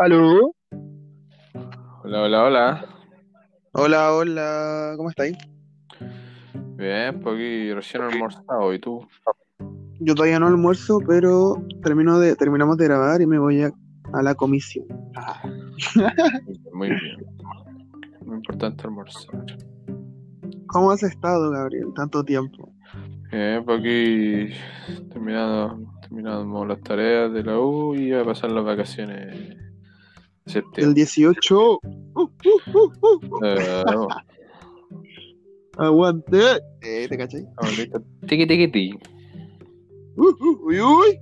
¿Aló? Hola, hola, hola. Hola, hola, ¿cómo estáis? Bien, pues aquí recién almorzado. ¿Y tú? Yo todavía no almuerzo, pero termino de, terminamos de grabar y me voy a, a la comisión. Muy bien. Muy importante almorzar. ¿Cómo has estado, Gabriel? Tanto tiempo. Bien, pues aquí terminando, terminando las tareas de la U y a pasar las vacaciones de El septiembre. 18. Uh, uh, uh, uh. Eh, no, Aguante. Eh, ¿Te cachai? Tiki, tiki, tiki. Uy, uy.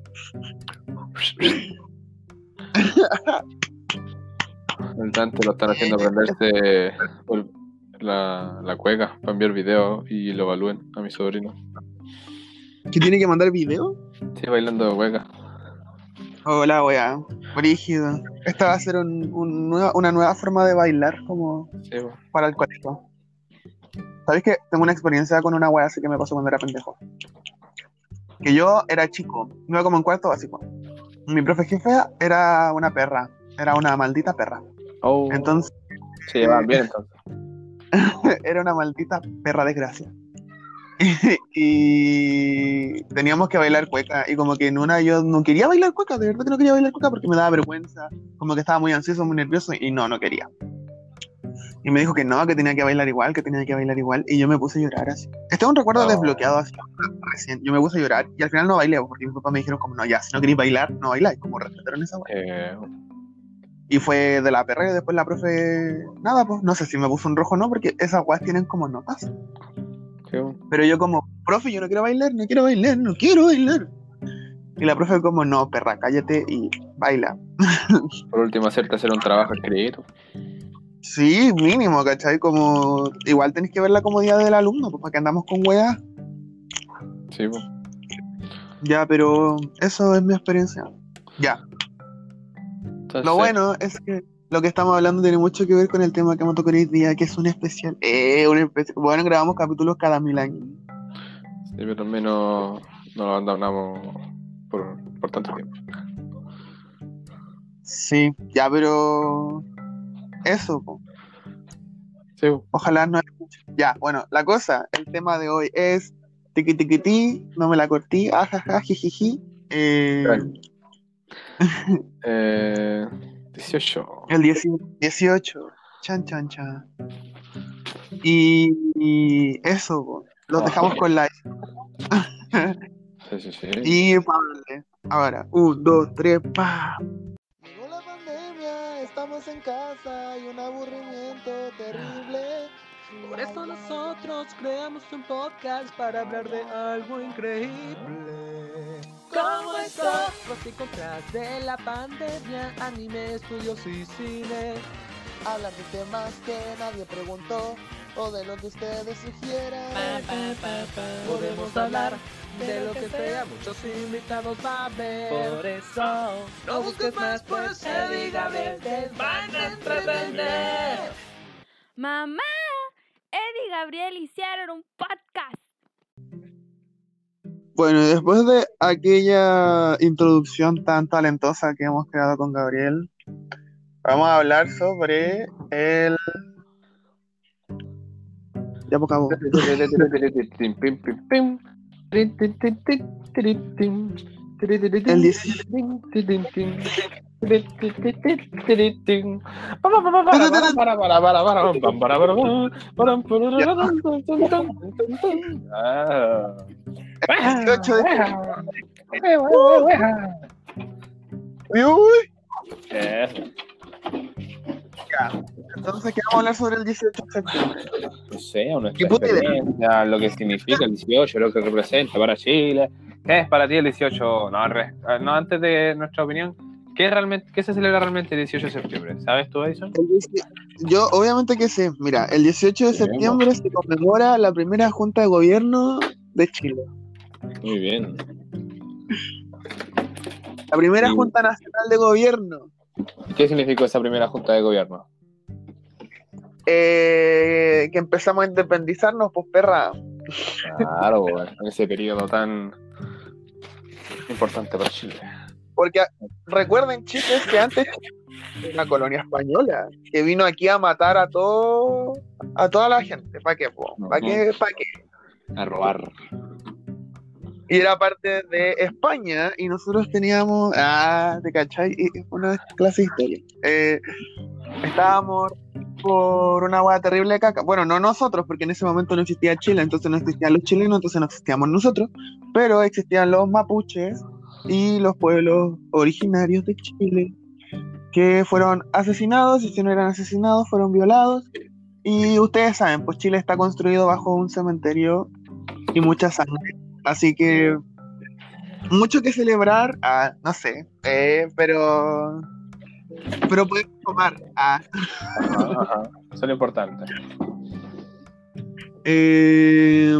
El Dante lo están haciendo aprenderse la, la cueca para enviar video y lo evalúen a mi sobrino. ¿Que tiene que mandar video? Sí, bailando cueca. Hola, weá. Brígido. Esta va a ser un- un nueva- una nueva forma de bailar como Sí, para el colegio. ¿Sabes que Tengo una experiencia con una weá así que me pasó cuando era pendejo. Que yo era chico, iba como en cuarto básico. Mi profe jefe era una perra, era una maldita perra. Oh, Entonces, se llevan bien entonces. era una maldita perra desgracia. y teníamos que bailar cueca. Y como que en una yo no quería bailar cueca, de verdad que no quería bailar cueca porque me daba vergüenza. Como que estaba muy ansioso, muy nervioso y no, no quería. Y me dijo que no, que tenía que bailar igual, que tenía que bailar igual. Y yo me puse a llorar así. Este es un recuerdo desbloqueado así recién. Yo me puse a llorar y al final no bailé porque mis papás me dijeron como no, ya, si no queréis bailar, no bailáis. Como respetaron esa. Eh, Y fue de la perra y después la profe, nada, pues no sé si me puso un rojo o no, porque esas weas tienen como notas. Pero yo como, profe, yo no quiero bailar, no quiero bailar, no quiero bailar. Y la profe como, no, perra, cállate y baila. por último, hacerte hacer un trabajo escrito. Sí, mínimo, ¿cachai? Como, igual tenés que ver la comodidad del alumno, pues para que andamos con weas. Sí, pues. Ya, pero eso es mi experiencia. Ya, Entonces, lo bueno es que lo que estamos hablando tiene mucho que ver con el tema que vamos a tocar hoy día, que es un especial. Eh, un especial. Bueno, grabamos capítulos cada mil años. Sí, pero al menos no lo abandonamos por, por tanto tiempo. Sí, ya, pero eso, po. Sí, ojalá no. Ya, bueno, la cosa, el tema de hoy es tiqui tiqui ti, no me la corté, ajaja, jijiji. Eh. Eh, 18. el 10 18, chan chan chan. Y, y eso, po. los Ah. dejamos con la Sí, sí, sí. y darle. Ahora, un, dos, tres, pa. Llegó la pandemia, estamos en casa y un aburrimiento terrible. Por eso nosotros creamos un podcast para hablar de algo increíble. ¿Cómo estás? Pros y contras de la pandemia, anime, estudios y cine. Hablar de temas que nadie preguntó o de lo que ustedes sugieran. Pa, pa, pa, pa. Podemos hablar de lo que sea, muchos invitados va a haber. Por eso, no busques más, pues Eddie y Gabriel te van a entretener. Mamá, Eddie y Gabriel hicieron un podcast. Bueno, y después de aquella introducción tan talentosa que hemos creado con Gabriel, vamos a hablar sobre el. Ya pues, acabó. El 18. Ah. El 18 de Uy, uy. Eso. Entonces, ¿qué vamos a hablar sobre el 18 de septiembre? No sé, idea. experiencia, lo que significa el 18, lo que representa para Chile. ¿Qué es para ti el 18? No, eh, no antes de nuestra opinión, ¿qué, realmente, ¿qué se celebra realmente el 18 de septiembre? ¿Sabes tú, Edison? El 18 Yo, obviamente que sé. Mira, el 18 de septiembre se conmemora la primera Junta de Gobierno de Chile. Muy bien. La primera Sí. Junta Nacional de Gobierno. ¿Qué significó esa primera junta de gobierno? Eh, que empezamos a independizarnos, pues perra. Claro, en ese periodo tan importante para Chile. Porque recuerden, chicos, que antes una colonia española que vino aquí a matar a todo a toda la gente. ¿Para qué? ¿Para qué? ¿Para qué? A robar. Y era parte de España y nosotros teníamos, ah, ¿te cachai? Una clase de historia. Eh, estábamos por una hueá terrible de caca. Bueno, no nosotros, porque en ese momento no existía Chile, entonces no existían los chilenos, entonces no existíamos nosotros, pero existían los mapuches y los pueblos originarios de Chile que fueron asesinados y si no eran asesinados fueron violados. Y ustedes saben, pues Chile está construido bajo un cementerio y mucha sangre. Así que mucho que celebrar, ah, no sé, eh, pero pero podemos tomar. ah. Ajá, ajá. Eso es lo importante. Eh,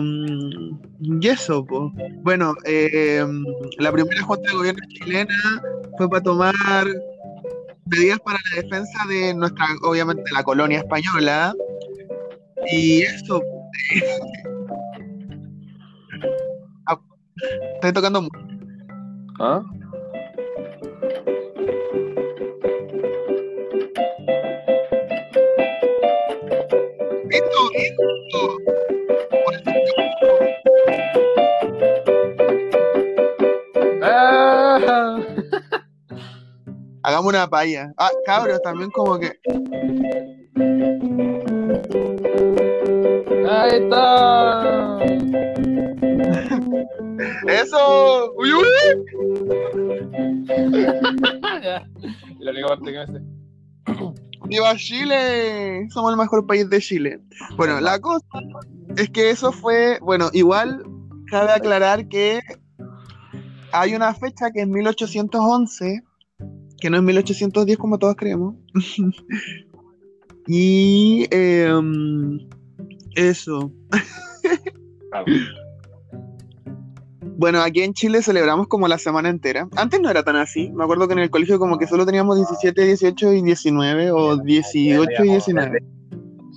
y eso, po. bueno, eh, la primera junta de gobierno chilena fue para tomar medidas para la defensa de nuestra, obviamente, la colonia española. Y eso. Ah, Estoy tocando. ¿Ah? Hagamos una paya. Ah, cabros, también como que. ¡Ahí está! ¡Eso! ¡Uy, uy! Ya. La única parte que me. ¡Viva Chile! Somos el mejor país de Chile. Bueno, la cosa es que eso fue. Bueno, igual cabe aclarar que hay una fecha que es 1811, que no es 1810 como todos creemos. y. em, eso. Claro. Bueno, aquí en Chile celebramos como la semana entera. Antes no era tan así. Me acuerdo que en el colegio como que solo teníamos 17, 18 y 19 o 18 y 19.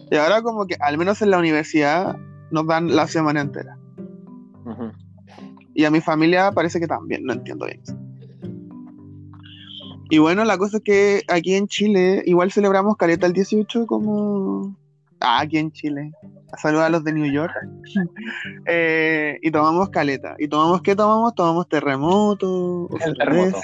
Y ahora como que al menos en la universidad nos dan la semana entera. Y a mi familia parece que también, no entiendo bien. Y bueno, la cosa es que aquí en Chile igual celebramos Caleta el 18 como... Ah, aquí en Chile. Saludos a los de New York. Eh, y tomamos Caleta. ¿Y tomamos qué tomamos? Tomamos terremoto. El terremoto.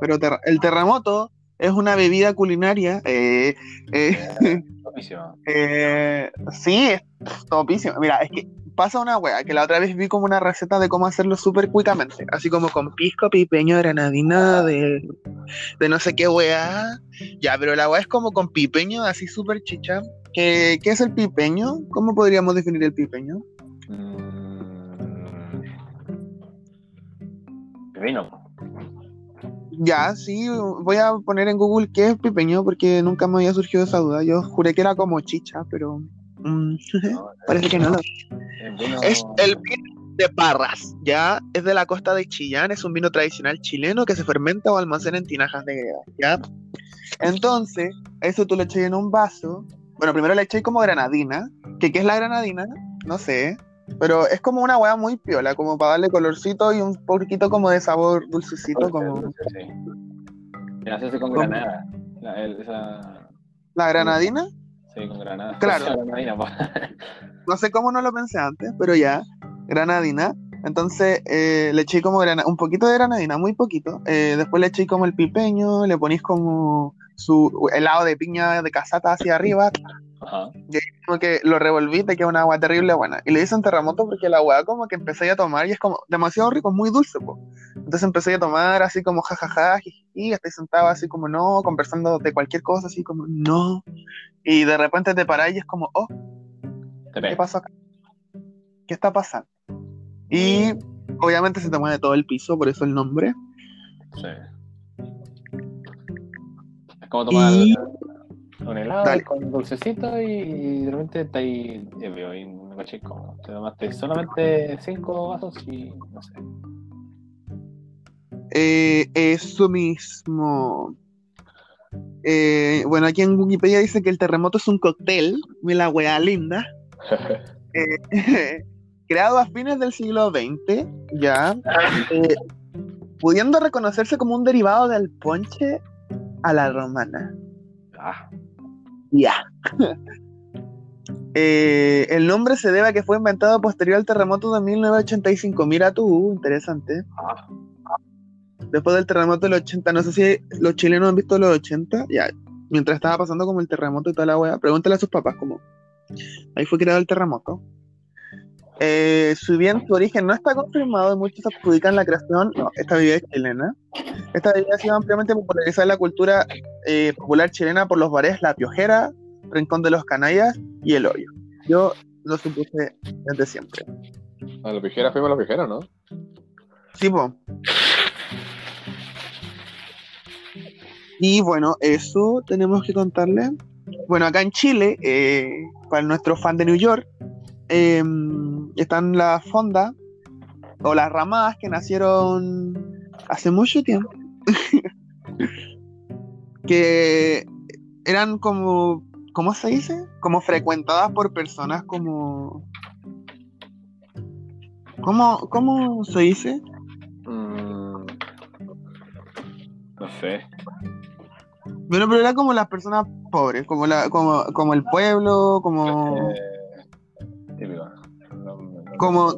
Pero ter- el terremoto es una bebida culinaria. eh, eh, Buenísimo. eh, sí, es topísimo. Mira, es que pasa una wea, que la otra vez vi como una receta de cómo hacerlo súper cuicamente. Así como con pisco, pipeño, granadina, de, de no sé qué wea. Ya, pero la wea es como con pipeño, así súper chicha. ¿Qué, ¿Qué es el pipeño? ¿Cómo podríamos definir el pipeño? Mm. Vino. Ya, sí, voy a poner en Google qué es pipeño porque nunca me había surgido esa duda. Yo juré que era como chicha, pero mm, ¿no? parece que no. lo El vino- Es el vino de Parras, ya es de la costa de Chillán, es un vino tradicional chileno que se fermenta o almacena en tinajas de greda, ¿ya? Entonces, eso tú le echas en un vaso. Bueno, primero le echáis como granadina, que ¿qué es la granadina? No sé, pero es como una hueá muy piola, como para darle colorcito y un poquito como de sabor dulcecito, como Dulce, sí. Mira, se hace con ¿Cómo? granada. La- el- esa... la granadina. Sí, con granada. Claro. Po. No sé cómo no lo pensé antes, pero ya, granadina. Entonces eh, le eché como grana- un poquito de granadina, muy poquito. Eh, después le eché como el pipeño, le ponís como su helado de piña de casata hacia arriba, Ajá. como que lo revolví, te queda una agua terrible buena. Y le hice un terremoto porque la agua como que empecé a tomar y es como demasiado rico, muy dulce, po. Entonces empecé a tomar así como jajaja, y estoy sentado así como no, conversando de cualquier cosa, así como no. Y de repente te parás y es como, oh, ¿qué pasó acá? ¿Qué está pasando? Y obviamente se te mueve todo el piso, por eso el nombre. Sí. Es como tomar Y- un helado Dale. con dulcecito y, y de repente está ahí ebrio y no caché cómo. Te tomaste solamente cinco vasos y no sé. Eh, eso mismo. Eh, bueno, aquí en Wikipedia dice que el terremoto es un cóctel, la wea linda, eh, creado a fines del siglo XX, ya, eh, pudiendo reconocerse como un derivado del ponche a la romana. Ah, Ya. Eh, el nombre se debe a que fue inventado posterior al terremoto de 1985. Mira tú, interesante. Después del terremoto del 80, no sé si los chilenos han visto los 80. Ya, mientras estaba pasando como el terremoto y toda la wea, pregúntale a sus papás cómo. Ahí fue creado el terremoto. Eh, si bien su origen no está confirmado y muchos adjudican la creación, no, esta bebida es chilena. Esta bebida ha sido ampliamente popularizada en la cultura eh, popular chilena por los bares La Piojera, Rincón de los Canallas y El Hoyo. Yo lo supuse desde siempre. a los pijeras fuimos a los pijeros, ¿no? Sí, po. Y bueno, eso tenemos que contarle. Bueno, acá en Chile, eh, para nuestro fan de New York, eh, están las fondas o las ramadas que nacieron hace mucho tiempo. que eran como, ¿cómo se dice? Como frecuentadas por personas como... ¿Cómo, cómo se dice? Mm, no sé. Bueno, pero era como las personas pobres, como la, como, como el pueblo, como, Eh, Como-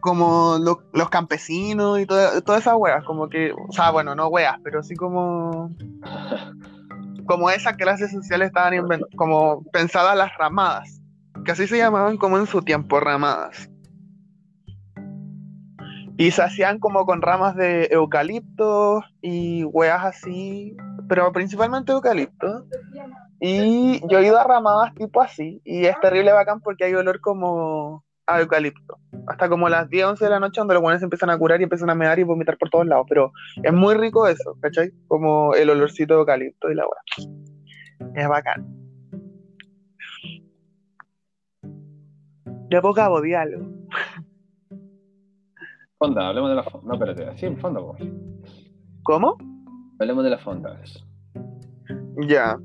como lo- los campesinos y toda- todas esas weas, como que, o sea, bueno, no weas, pero sí como, como esas clases sociales estaban como pensadas las ramadas, que así se llamaban como en su tiempo, ramadas. Y se hacían como con ramas de eucalipto y weas así, pero principalmente eucalipto. Y yo he ido a ramadas tipo así, y es terrible bacán porque hay olor como a eucalipto. Hasta como las 10, 11 de la noche, donde los buenos empiezan a curar y empiezan a medar y vomitar por todos lados. Pero es muy rico eso, ¿cachai? Como el olorcito de eucalipto y la weá. Es bacán. De poca diálogo. Fonda, hablemos de la fonda. No, espérate, sí, fonda, po. ¿Cómo? Hablemos de la fonda. Ya.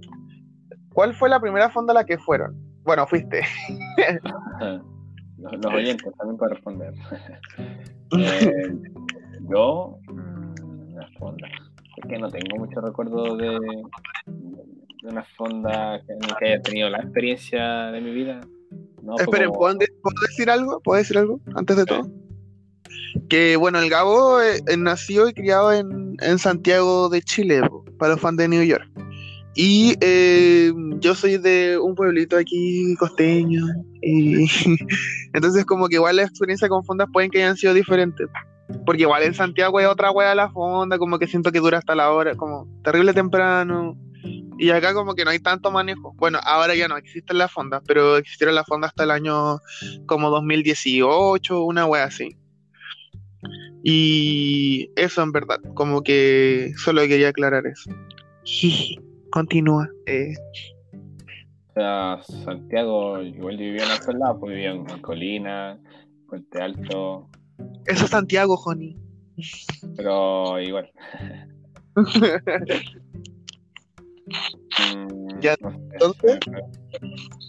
¿Cuál fue la primera fonda a la que fueron? Bueno, fuiste. Los, los oyentes también pueden responder. Eh, yo, mm, una fonda. Es que no tengo mucho recuerdo de, de una fonda que, en la que haya tenido la experiencia de mi vida. No, Esperen, como- ¿puedo, de- puedo decir algo? ¿Puedo decir algo antes de todo? Que bueno, el Gabo eh, eh, nació y criado en, en Santiago de Chile, po, para los fans de New York. Y eh, yo soy de un pueblito aquí costeño. Y entonces como que igual la experiencia con fondas pueden que hayan sido diferentes. Porque igual en Santiago hay otra wea la fonda, como que siento que dura hasta la hora, como terrible temprano. Y acá como que no hay tanto manejo. Bueno, ahora ya no existen las fondas, pero existieron las fondas hasta el año como 2018, una wea así. Y eso en verdad, como que solo quería aclarar eso. Continúa. eh. O sea, Santiago, igual yo vivía en otros lados, pues vivía en Colina, Puente Alto, Eso es Santiago, Joni. pero igual. Mm, Ya, no sé, entonces.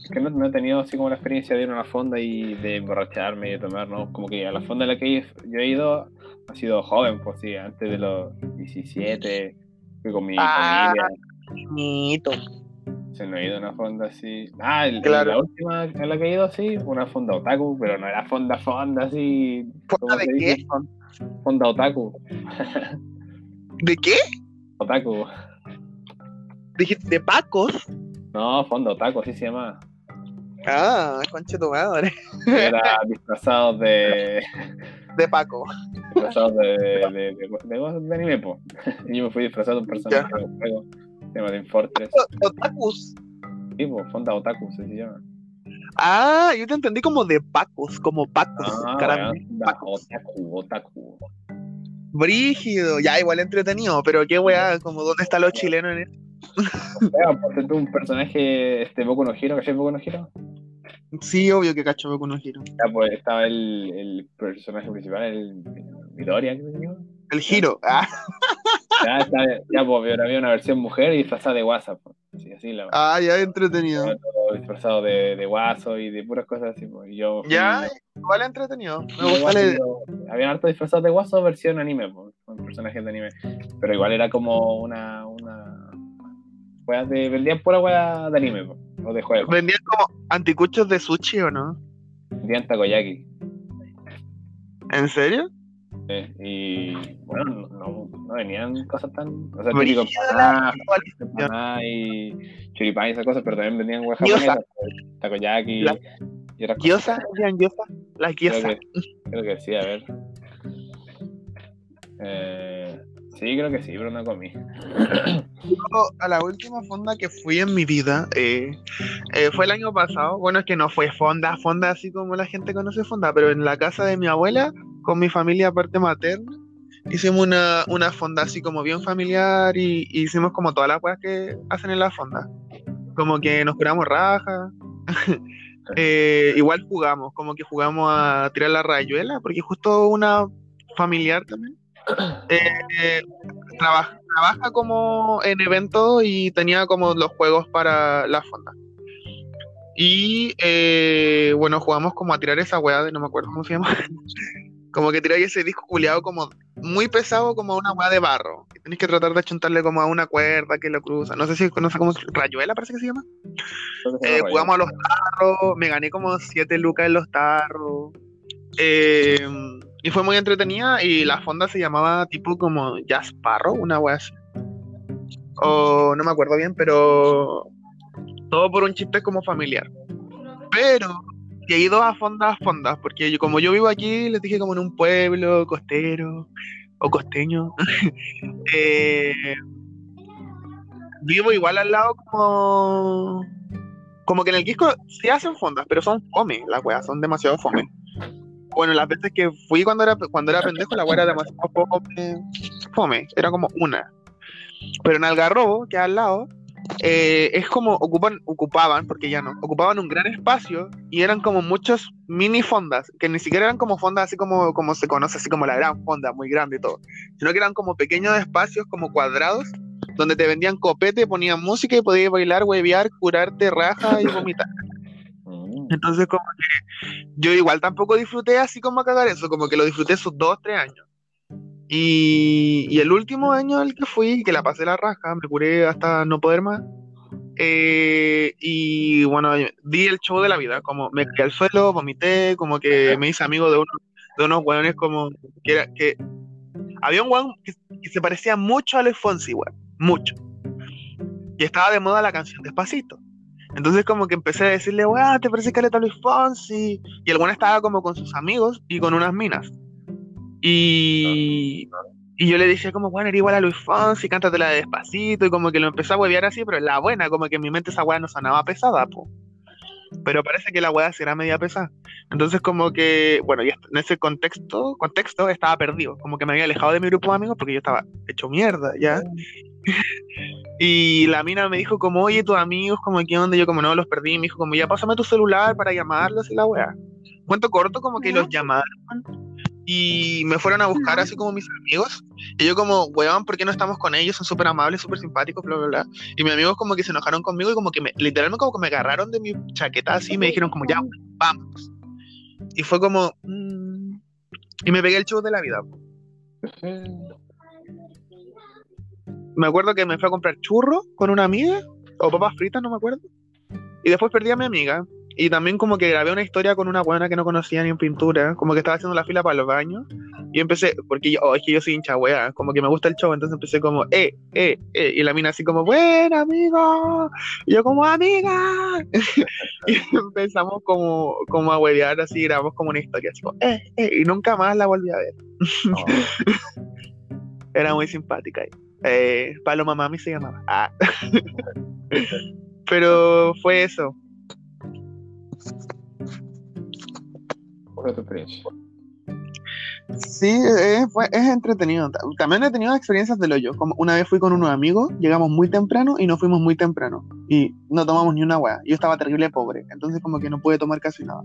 Es que no, no he tenido así como la experiencia de ir a una fonda y de emborracharme y de tomar, ¿no? Como que a la fonda a la que yo he ido ha sido joven, pues sí, antes de los 17, fui con mi Ah. familia. Se no he ido una fonda así. Ah, el- Claro. la última a la que he ido así una fonda otaku, pero no era fonda fonda así. ¿Fonda ¿cómo de qué? dice? Fonda otaku. ¿De qué? Otaku. Dijiste de Pacos. No, fonda otaku, así se llama. Ah, conche tu madre. Era disfrazados de. De Paco. disfrazados de, de, de, de- de anime, po. Y yo me fui disfrazado de un personaje de juego. Se llama Team Fortress. Otakus. Sí, po, fonda otaku, así se llama. Ah, yo te entendí como de Pacos, como Pacos. Ah, caramba. otaku, otaku. Brígido. Ya, igual entretenido, pero qué weá, como dónde están los chilenos en esto. Ya, pues tú un personaje, este Boku no Hero, ¿cachai Boku no Hero? Sí, obvio que cacho con un giro. Ya, pues estaba el, el personaje principal, el, Midoriya, ¿qué se llama? El giro. Ah, Ya, está, ya, pues pero había una versión mujer y disfrazada de WhatsApp. Pues. Así, la ah, ya entretenido. todo disfrazado de, de guaso y de puras cosas así. Pues. Y yo Ya, igual entretenido. Me gusta pero Habían harto disfrazados de guaso versión anime, pues, con personajes de anime. Pero igual era como una, una de. Vendían pura wea de anime, po, o de juego. Vendían como anticuchos de sushi o no? Vendían takoyaki. ¿En serio? Eh, y bueno, no, no, venían cosas tan. O sea, típico empanadas, actualización. empanadas y choripán y esas cosas, pero también weas Gyoza. japonesas, pues, takoyaki La- y otras cosas. ¿Gyoza? ¿Vendían gyoza? Las Creo gyoza. que, creo que sí, a ver. Eh, sí, creo que sí, pero no comí. Yo a la última fonda que fui en mi vida eh, eh, fue el año pasado. Bueno, es que no fue fonda, fonda así como la gente conoce fonda, pero en la casa de mi abuela, con mi familia aparte materna, hicimos una, una fonda así como bien familiar y, y hicimos como todas las cosas que hacen en la fonda. Como que nos curamos raja. Eh, igual jugamos, como que jugamos a tirar la rayuela, porque justo una familiar también eh, trabaja, trabaja como en eventos y tenía como los juegos para la fonda. Y eh, bueno, jugamos como a tirar esa weá de no me acuerdo cómo se llama. como que tiráis ese disco culiado como muy pesado, como una weá de barro. Tenéis que tratar de achuntarle como a una cuerda que lo cruza. No sé si no sé cómo rayuela parece que se llama. Eh, jugamos a los tarros, me gané como 7 lucas en los tarros. Eh, y fue muy entretenida y la fonda se llamaba tipo como Jasparro, una wea así. O no me acuerdo bien, pero todo por un chiste como familiar. Pero que he ido a fondas, fondas, porque yo, como yo vivo aquí, les dije como en un pueblo costero o costeño. eh, vivo igual al lado como como que en el Quisco sí hacen fondas, pero son fome, las weas, son demasiado fome. Bueno, las veces que fui cuando era cuando era pendejo, la wea era demasiado fome, fome, era como una. Pero en Algarrobo, que al lado, eh, es como ocupan, ocupaban, porque ya no, ocupaban un gran espacio y eran como muchos mini fondas, que ni siquiera eran como fondas así como, como se conoce, así como la gran fonda, muy grande y todo, sino que eran como pequeños espacios como cuadrados donde te vendían copete, ponían música y podías bailar, huevear, curarte, raja y vomitar. Mm. Entonces, como que yo igual tampoco disfruté así como a cagar eso, como que lo disfruté sus dos, tres años. Y, el último año al que fui, que la pasé la raja, me curé hasta no poder más. eh, y bueno, di el show de la vida, como me caí al suelo, vomité, como que me hice amigo de, uno, de unos hueones como que, que había un hueón que, que se parecía mucho a Luis Fonsi, weón, mucho. Y estaba de moda la canción Despacito. Entonces como que empecé a decirle, weá, te parece caleta Luis Fonsi. Y el weón estaba como con sus amigos y con unas minas. Y, y yo le dije como, bueno, era igual a Luis Fonsi, cántatela de despacito. Y como que lo empecé a huevear así, pero en la buena, como que en mi mente esa weá no sonaba pesada, po. Pero parece que la weá será media pesada. Entonces como que, bueno, y en ese contexto, contexto estaba perdido. Como que me había alejado de mi grupo de amigos porque yo estaba hecho mierda, ¿ya? Y la mina me dijo como, oye, tus amigos, como, ¿qué onda? Yo como, no, los perdí. Me dijo como, ya, pásame tu celular para llamarlos y la weá. Cuento corto, como que los llamaron y me fueron a buscar así como mis amigos. Y yo como, weón, ¿por qué no estamos con ellos? Son súper amables, súper simpáticos, bla, bla, bla. Y mis amigos como que se enojaron conmigo y como que me, literalmente como que me agarraron de mi chaqueta así y me dijeron como, ya, vamos. Y fue como, mm, y me pegué el show de la vida. Me acuerdo que me fui a comprar churros con una amiga, o papas fritas, no me acuerdo. Y después perdí a mi amiga. Y también como que grabé una historia con una buena que no conocía ni en pintura, como que estaba haciendo la fila para los baños. Y empecé, porque yo, oh, es que yo soy hincha wea, como que me gusta el show, entonces empecé como, eh, eh, eh, y la mina así como, buena amigo, y yo como, amiga, y empezamos como, como a huevear así, grabamos como una historia, así como, eh, eh, y nunca más la volví a ver. Era muy simpática. Eh, Paloma Mami se llamaba. Ah. Pero fue eso. ¿Cuál fue tu experiencia? Sí, es, es entretenido. Ta- También he tenido experiencias del hoyo. Como una vez fui con unos amigos, llegamos muy temprano y nos fuimos muy temprano. Y no tomamos ni una hueá. Yo estaba terrible pobre, entonces como que no pude tomar casi nada.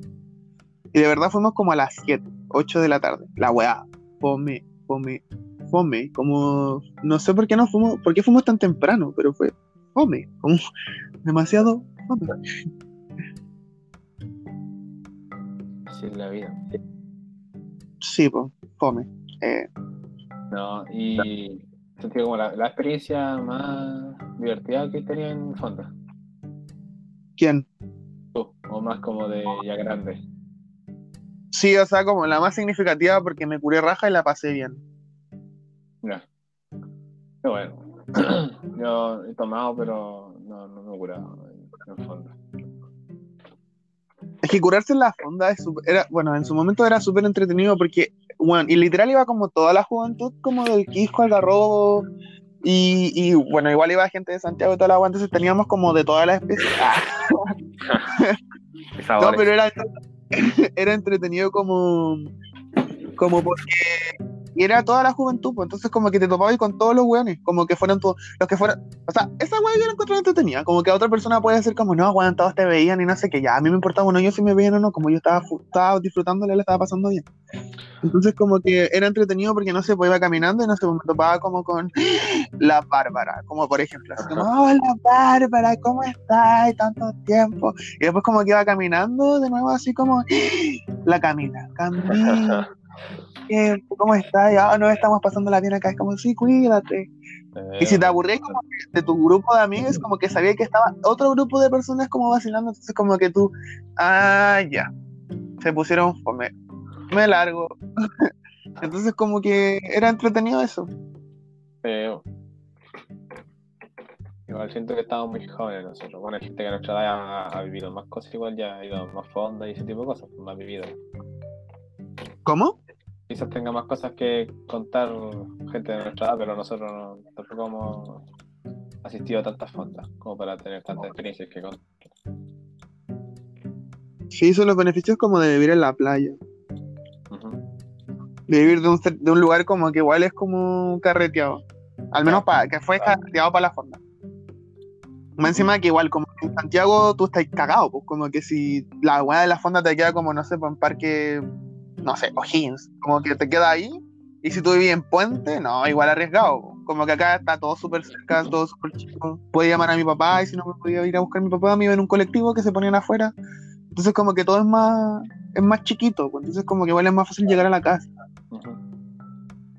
Y de verdad fuimos como a las 7, 8 de la tarde. La hueá. Fome, fome, fome. Como, no sé por qué no fuimos, por qué fuimos tan temprano, pero fue fome. Como demasiado fome. Es la vida. Sí, pues, fome. Eh, No, y sentido como la, la experiencia más divertida que tenía en fonda? ¿Quién? Tú, o más como de ya grande. Sí, o sea, como la más significativa porque me curé raja y la pasé bien. Ya. Qué bueno. Yo he tomado, pero no, no me he curado en, en fonda. Es que curarse en la fonda es súper- era, bueno, en su momento era súper entretenido porque, bueno, y literal iba como toda la juventud, como del Quisco, Algarrobo, y, y bueno, igual iba gente de Santiago y toda la entonces teníamos como de todas las especies. No, pero era, era entretenido como, como porque era toda la juventud, pues entonces como que te topabas con todos los weones, como que fueran todos, los que fueran, o sea, esa weá yo la encontré entretenida, como que a otra persona puede ser como, no, weón, todos te veían y no sé qué, ya, a mí me importaba, bueno, yo si me veían o no, como yo estaba, estaba disfrutándole, le estaba pasando bien. Entonces como que era entretenido porque no sé, pues iba caminando y no sé, pues, me topaba como con la Bárbara, como por ejemplo, así como, hola Bárbara, ¿cómo estás? Tanto tiempo. Y después como que iba caminando de nuevo así como, la Camila, Camila. ¿Cómo estás? Ya no estamos pasándola bien acá. Es como, sí, cuídate. Y si te aburrías como que de tu grupo de amigos, como que sabía que estaba otro grupo de personas como vacilando, entonces como que tú, ah, ya, se pusieron fome, me largo. entonces como que era entretenido eso. Feo. Igual siento que estamos muy jóvenes nosotros. Bueno, gente que a nuestra edad ha, ha vivido más cosas, igual ya ha ido más fonda y ese tipo de cosas, más vivido. ¿Cómo? Quizás tenga más cosas que contar gente de nuestra edad, pero nosotros no, tampoco hemos asistido a tantas fondas como para tener tantas experiencias que contar. Sí, son los beneficios como de vivir en la playa. De vivir de un, de un lugar como que igual es como carreteado. Al menos para que fue carreteado para la fonda. Más encima que igual, como en Santiago tú estás cagado, pues como que si la weá de la fonda te queda como, no sé, por un parque, no sé, O'Higgins, como que te queda ahí, y si tú vives en Puente, no, igual arriesgado, como que acá está todo súper cerca, todo súper chico. Puedo llamar a mi papá, y si no me podía ir a buscar a mi papá, me iba en un colectivo que se ponían afuera. Entonces como que todo es más, es más chiquito, entonces como que igual es más fácil llegar a la casa.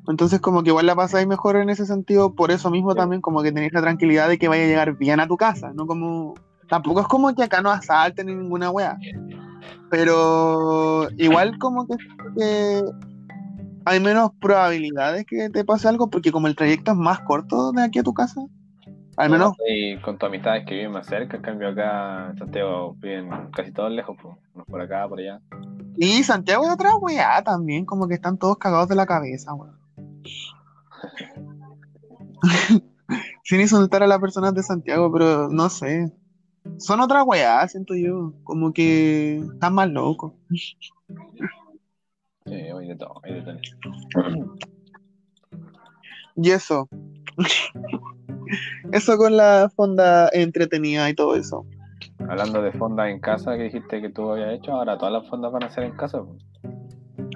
Entonces como que igual la pasáis mejor en ese sentido, por eso mismo también como que tenéis la tranquilidad de que vaya a llegar bien a tu casa, no como... Tampoco es como que acá no asalten ni ninguna wea, pero igual como que, que hay menos probabilidades que te pase algo porque como el trayecto es más corto de aquí a tu casa, al menos... Y con tus amistades que viven más cerca, en cambio acá en Santiago viven casi todos lejos, pues, unos por acá, por allá. Y Santiago es otra wea también, como que están todos cagados de la cabeza, weón. Sin insultar a las personas de Santiago, pero no sé. Son otra weá, siento yo. Como que están más locos. Sí, hay de todo, hay de todo. Y eso. eso con la fonda entretenida y todo eso. Hablando de fondas en casa que dijiste que tú habías hecho, ahora todas las fondas van a ser en casa. pues.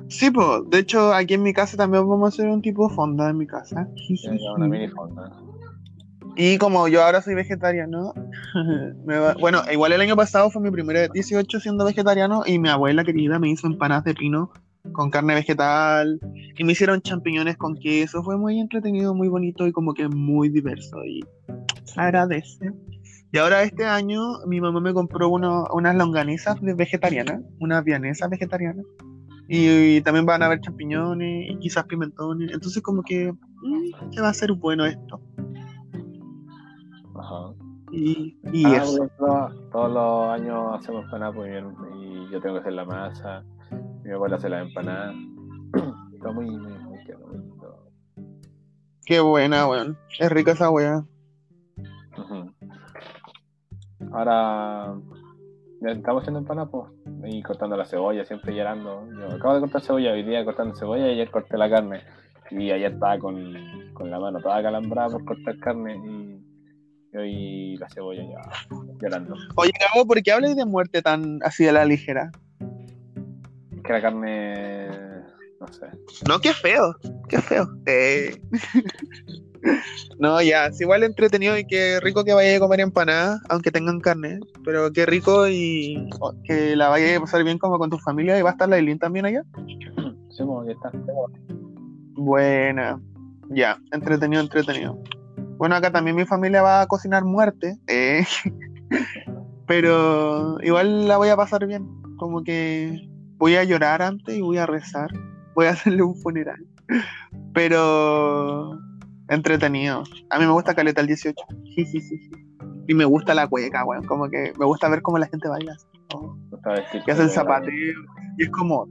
Sí, pues, de hecho, aquí en mi casa también vamos a hacer un tipo de fonda en mi casa. Ya, ya una mini fonda. Y como yo ahora soy vegetariano, me va- bueno, igual el año pasado fue mi primera 18 siendo vegetariano y mi abuela querida me hizo empanadas de pino con carne vegetal y me hicieron champiñones con queso. Fue muy entretenido, muy bonito y como que muy diverso y se agradece. Y ahora este año mi mamá me compró uno- unas longanizas vegetarianas, unas vianesas vegetarianas. Y, también van a haber champiñones y quizás pimentones. Entonces como que mm, que va a ser bueno esto. Y, y Ah, eso. todos, los años hacemos empanadas pues, y, yo tengo que hacer la masa, mi abuela hace la empanada. Está muy, muy, muy. Qué buena, weón. Es rica esa weá. Ahora ya estamos haciendo empanadas pues, y cortando la cebolla, siempre llorando. Yo acabo de cortar cebolla, hoy día cortando cebolla y ayer corté la carne. Y ayer estaba con, con la mano toda calambrada por cortar carne y, y la cebolla ya llorando. Oye, Gabo, ¿por qué hablas de muerte tan así de la ligera? Es que la carne, no sé. No, qué feo. Qué feo. Eh. no, ya, es igual entretenido y qué rico que vaya a comer empanadas, aunque tengan carne. Pero qué rico y oh, que la vaya a pasar bien como con tu familia y va a estar la Eileen también allá. Sí, pues, aquí está. Buena. Ya, entretenido, entretenido. Bueno, acá también mi familia va a cocinar muerte, eh, pero igual la voy a pasar bien. Como que voy a llorar antes y voy a rezar. Voy a hacerle un funeral. Pero entretenido. A mí me gusta Caleta el 18. Sí, sí, sí, sí. Y me gusta la cueca, weón. Como que me gusta ver cómo la gente baila. Que hacen chulo, zapateo. Y es como.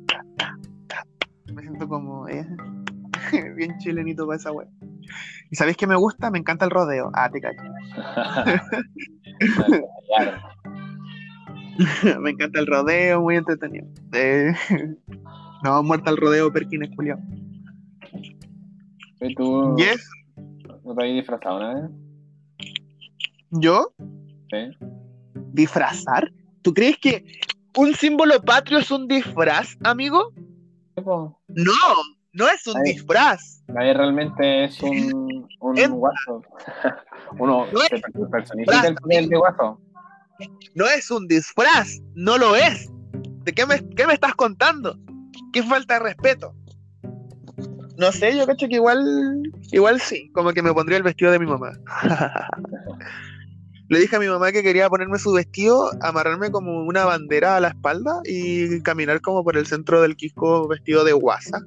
Me siento como. eh, bien chilenito para esa weón. ¿Y sabéis qué me gusta? Me encanta el rodeo. Ah, te callo. Me encanta el rodeo, muy entretenido. Eh, no, muerta el rodeo, Perkins Julián. ¿Y tú Yes, no te habías disfrazado una vez? yo, Sí. disfrazar. ¿Tú crees que un símbolo patrio es un disfraz, amigo? No, no es un disfraz. Nadie realmente es un, un guaso. Uno No se personifica el papel de guaso. No es un disfraz, no lo es. ¿De qué me, qué me estás contando? ¿Qué falta de respeto? No sé, yo cacho que igual, igual sí, como que me pondría el vestido de mi mamá. Le dije a mi mamá que quería ponerme su vestido, amarrarme como una bandera a la espalda y caminar como por el centro del Quisco vestido de guasa.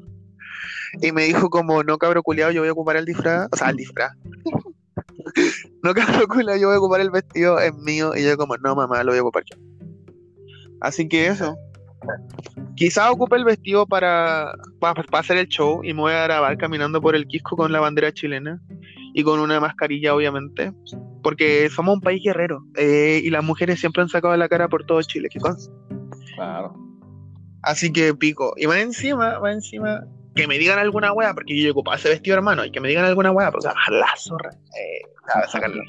Y me dijo como, no cabro culiado, yo voy a ocupar el disfraz, o sea, el disfraz. no cabro culiado, yo voy a ocupar el vestido, es mío. Y yo como, no mamá, lo voy a ocupar yo. Así que eso. Quizá ocupe el vestido para, para, para hacer el show y me voy a grabar caminando por el Quisco con la bandera chilena y con una mascarilla, obviamente, porque somos un país guerrero eh, y las mujeres siempre han sacado la cara por todo Chile, ¿qué? Claro. Así que pico. Y más encima, más encima, que me digan alguna wea, porque yo ocupaba ese vestido, hermano, y que me digan alguna wea, pues a bajar la zorra. Eh, a sacarla.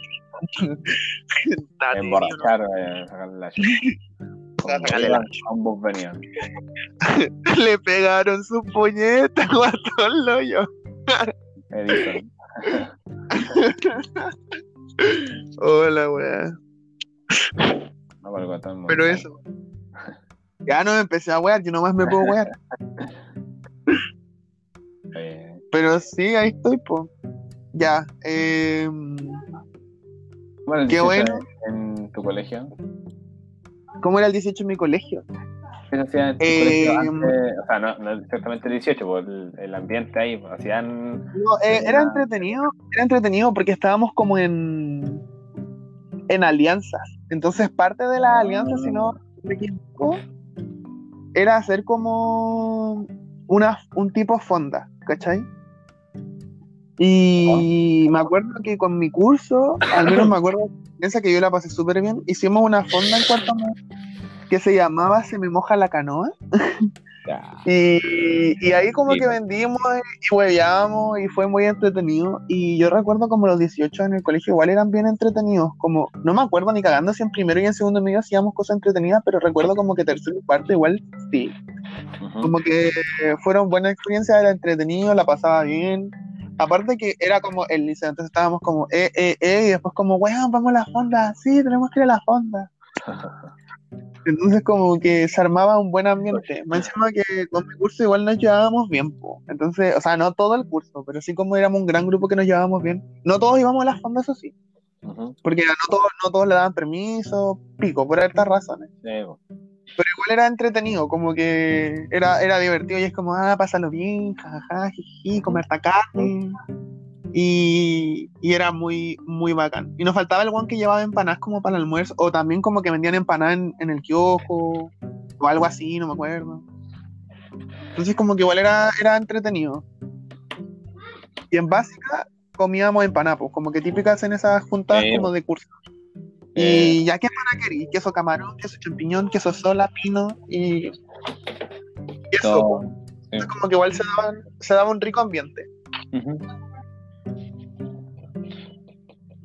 Date, Emborrachar, eh, sacarle la sacarle la Ambos venían. Le pegaron su puñeta, guatón loyo. Hola, wea. No, Pero mal. eso. Ya no me empecé a wear, yo nomás me puedo wear. Eh, Pero sí, ahí estoy, po. Ya. Eh, bueno, el Qué 18 bueno. En tu colegio. ¿Cómo era el 18 en mi colegio? ¿Qué se hacía en tu Eh, colegio antes? O sea, no, no exactamente el 18, por el, el ambiente ahí, pues, hacían. No, eh, era entretenido, era entretenido porque estábamos como en en alianzas. Entonces parte de las alianzas, si no me equivoco, era hacer como una, un tipo fonda, ¿cachai? Y me acuerdo que con mi curso, al menos me acuerdo, piensa que yo la pasé súper bien, hicimos una fonda en cuarto que se llamaba Se me moja la canoa. Y, y ahí como que pues. vendimos y hueveábamos y fue muy entretenido. Y yo recuerdo como los 18 en el colegio igual eran bien entretenidos. Como, no me acuerdo ni cagando si en primero y en segundo medio hacíamos cosas entretenidas, pero recuerdo como que tercero y cuarto igual sí. Ujú. Como que fueron buenas experiencias, era entretenido, la pasaba bien. Aparte que era como el liceo, entonces estábamos como, eh, eh, eh, y después como, weón, vamos a la fonda, sí, tenemos que ir a la fonda. Entonces como que se armaba un buen ambiente. Más encima que con mi curso igual nos llevábamos bien, po. Entonces, o sea, no todo el curso, pero sí como éramos un gran grupo que nos llevábamos bien. No todos íbamos a las fondas, eso sí. Porque no todos, no todos le daban permiso, pico, por estas razones. Sí. Pero igual era entretenido, como que era, era divertido y es como, ah, pásalo bien, jajaja, jiji, comer carne. Y, y era muy, muy bacán. Y nos faltaba el guan que llevaba empanadas como para el almuerzo, o también como que vendían empanadas en, en el kiosco, o algo así, no me acuerdo. Entonces como que igual era, era entretenido. Y en básica comíamos empanadas, pues, como que típicas en esas juntadas Sí. como de curso. Eh, Y ya qué empanada querí, queso camarón, queso champiñón, queso sola, pino y... y eso, todo- pues. sí. Entonces como que igual se daba, se daba un rico ambiente. Ujú.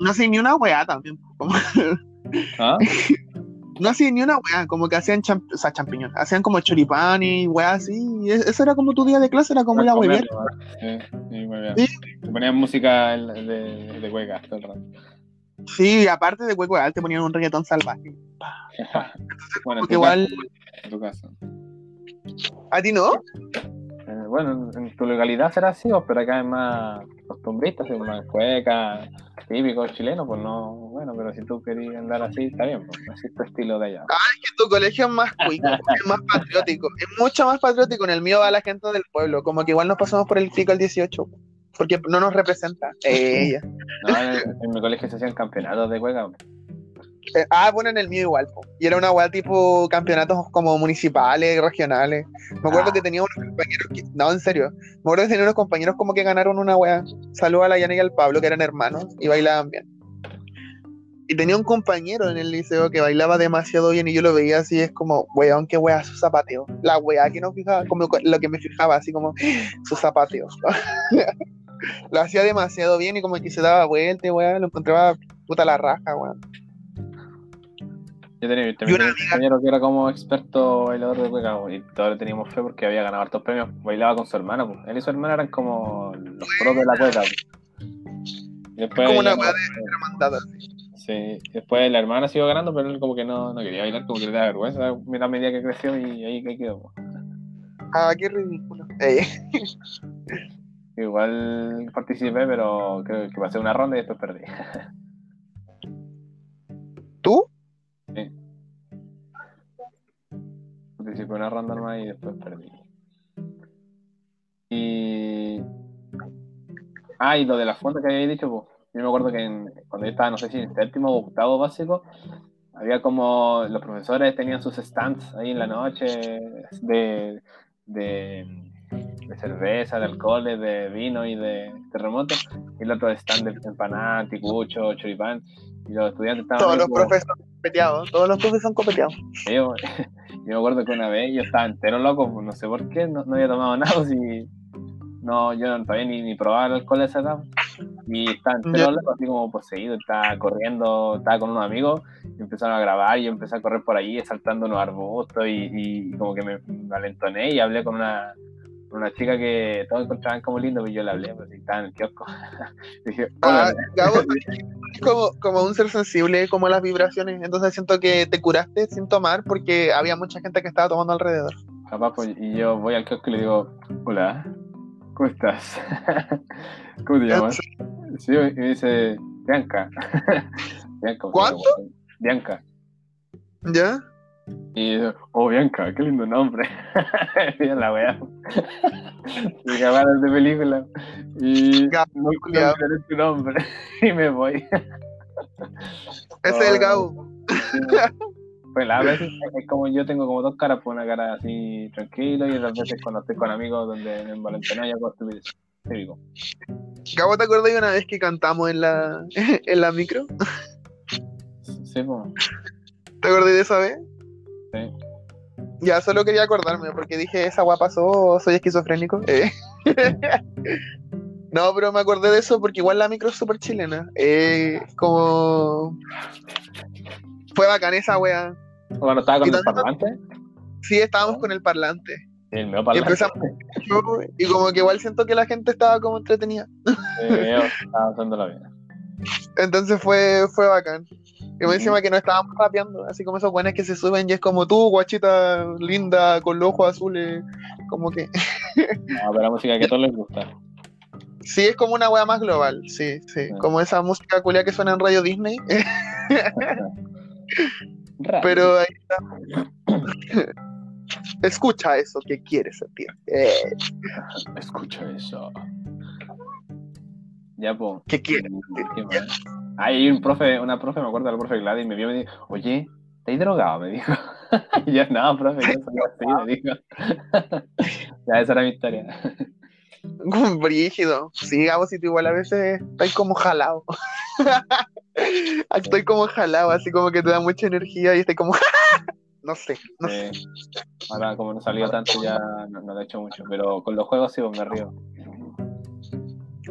No hacía ni una weá también. Como, ¿Ah? no hacía ni una weá, como que hacían champ- o sea, champiñón, hacían como choripán y weá así. Y es- eso era como tu día de clase, era como la weá. Sí, sí, muy bien. Sí. Te ponían música de, de, de hueca todo el rato. Sí, aparte de weá, te ponían un reggaetón salvaje. Bueno, en tu, igual, caso, en tu caso. ¿a ti no? Eh, bueno, en, tu legalidad será así, pero acá es más costumbrista, es más cueca, típico chileno, pues no, bueno, pero si tú querías andar así, está bien, pues así es tu estilo de allá. que tu colegio es más cuico, es más patriótico, es mucho más patriótico. En el mío va la gente del pueblo, como que igual nos pasamos por el pico el 18, porque no nos representa. Ella. No, en, en mi colegio se hacían campeonatos de cueca. Eh, ah, bueno, en el mío igual. po. Y era una weá tipo campeonatos como municipales, regionales. Me acuerdo Ah. que tenía unos compañeros que. No, en serio. Me acuerdo que tenía unos compañeros como que ganaron una weá. Saludos a la Yana y al Pablo, que eran hermanos y bailaban bien. Y tenía un compañero en el liceo que bailaba demasiado bien y yo lo veía así, es como, weón, qué weá su zapateo. La weá que no fijaba, como lo que me fijaba, así como su zapateo. lo hacía demasiado bien y como que se daba vuelta, weá, lo encontraba puta la raja, weón. Yo tenía, un compañero que era como experto bailador de cueca, y todos le teníamos fe porque había ganado hartos premios. Bailaba con su hermana, pues. Él y su hermana eran como los pros de la cueca. después, como una de hermandad. Sí, después la hermana siguió ganando, pero él como que no, no quería bailar, como que le da vergüenza. Mira a medida que creció y ahí que quedó. pues. Ah, qué ridículo. Eh, Igual participé, pero creo que pasé una ronda y después perdí. ¿Tú? Participé una ronda nomás y después perdí. Y. Ah, y lo de la fonda que había dicho, pues. Yo me acuerdo que en- cuando yo estaba, no sé si en séptimo o octavo básico, había como los profesores tenían sus stands ahí en la noche de, de, de cerveza, de alcoholes, de vino y de terremoto, y el otro stand de empanada, ticucho, choripán, y los estudiantes estaban todos los como- profes son copeteados. Todos los profes son copeteados. Yo, me acuerdo que una vez yo estaba entero loco, pues, no sé por qué, no, no había tomado nada, pues, y no, yo no- todavía ni, ni probaba el alcohol a esa edad. Y estaba entero loco, así como poseído, estaba corriendo, estaba con unos amigos, y empezaron a grabar, y yo empecé a correr por ahí, saltando unos arbustos, y, y como que me, me alentoné y hablé con una, una chica que todos encontraban como lindo, pero yo le hablé, pues, y estaba en el kiosco. Dije, Ah, es como, como un ser sensible como a las vibraciones. Entonces siento que te curaste sin tomar porque había mucha gente que estaba tomando alrededor. Capaz, pues, y yo voy al kiosco y le digo, hola, ¿cómo estás? ¿Cómo te llamas? Sí, y me dice, Bianca. Bianca. ¿Cuánto? Bianca. ¿Ya? Y yo, oh, Bianca, qué lindo nombre. La weá. Y cámaras de película. Y no culiao. quiero tu nombre. Y me voy. Ese es el Gabo. Pues la veces es como yo tengo como dos caras, pues una cara así tranquilo y otras veces cuando estoy con amigos donde me envalentono y hago. Típico. Gabo, ¿te acuerdas de una vez que cantamos en la, en la micro? Sí, pues. ¿Te acordás de esa vez? Sí. Ya, solo quería acordarme porque dije, esa guapa pasó, soy esquizofrénico. Eh. no, pero me acordé de eso porque igual la micro es súper chilena. Eh, como... Fue bacán esa wea. Cuando estaba con el parlante, Sí, estábamos con el parlante. el Y parlante, empezamos y como que igual siento que la gente estaba como entretenida. yo estaba la vida. Entonces fue, fue bacán. Y me encima que no estábamos rapeando, así como esos buenos que se suben y es como tú, guachita linda, con los ojos azules, como que... No, pero la música que a todos les gusta. Sí, es como una wea más global, sí, sí. Como esa música culia que suena en Radio Disney, pero ahí está. Escucha eso que quieres sentir. Eh, Escucha eso. Ya, pues. ¿Qué quieres? ¿Qué más? Hay un profe, una profe, me acuerdo, la profe Gladys, me vio y me dijo, oye, ¿estás drogado? Me dijo. y yo, no, profe, yo soy así, me dijo. ya, esa era mi historia. Brígido. Sí, Gabo, si tú igual a veces estoy como jalado. estoy como jalado, así como que te da mucha energía y estoy como... no sé, no sé. Ahora, como no salió tanto, ya no, no lo he hecho mucho, pero con los juegos sí, me río.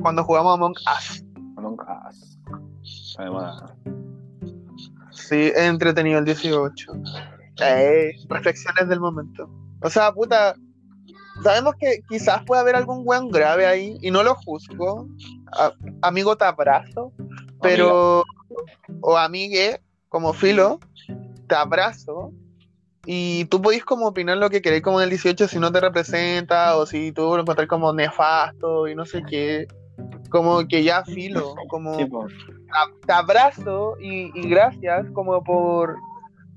Cuando jugamos Among Us. Nunca. Está de moda. Sí, entretenido el 18. Eh, reflexiones del momento. O sea, puta, sabemos que quizás puede haber algún weón grave ahí y no lo juzgo. A- amigo, te abrazo. Pero, o amigue, como filo, te abrazo. Y tú podés como opinar lo que queréis como en el 18 si no te representa o si tú lo encontrás como nefasto y no sé qué. Como que ya filo, como Sí, te abrazo y, y gracias como por,